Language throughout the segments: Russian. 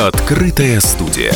Открытая студия.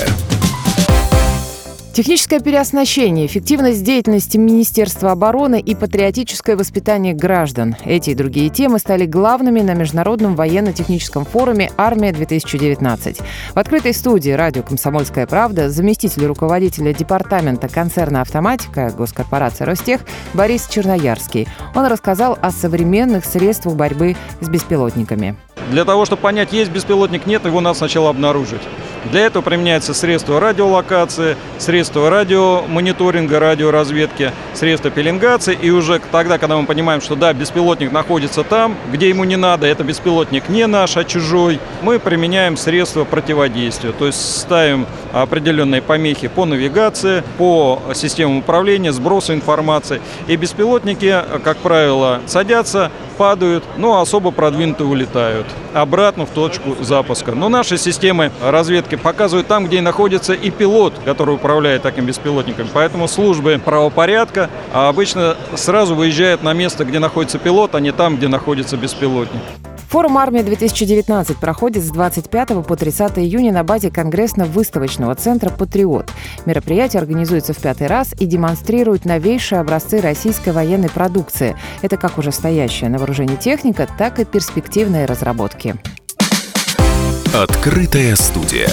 Техническое переоснащение, эффективность деятельности Министерства обороны и патриотическое воспитание граждан. Эти и другие темы стали главными на Международном военно-техническом форуме «Армия-2019». В открытой студии радио «Комсомольская правда» заместитель руководителя департамента концерна «Автоматика» госкорпорации «Ростех» Борис Черноярский. Он рассказал о современных средствах борьбы с беспилотниками. Для того, чтобы понять, есть беспилотник, нет, его надо сначала обнаружить. Для этого применяются средства радиолокации, средства радиомониторинга, радиоразведки, средства пеленгации. И уже тогда, когда мы понимаем, что да, беспилотник находится там, где ему не надо, это беспилотник не наш, а чужой, мы применяем средства противодействия. То есть ставим определенные помехи по навигации, по системам управления, сбросу информации. И беспилотники, как правило, садятся, падают, но особо продвинутые улетают обратно в точку запуска. Но наши системы разведки показывают там, где находится и пилот, который управляет таким беспилотником. Поэтому службы правопорядка обычно сразу выезжают на место, где находится пилот, а не там, где находится беспилотник. Форум «Армия-2019» проходит с 25 по 30 июня на базе Конгрессно-выставочного центра «Патриот». Мероприятие организуется в пятый раз и демонстрирует новейшие образцы российской военной продукции. Это как уже стоящая на вооружении техника, так и перспективные разработки. Открытая студия.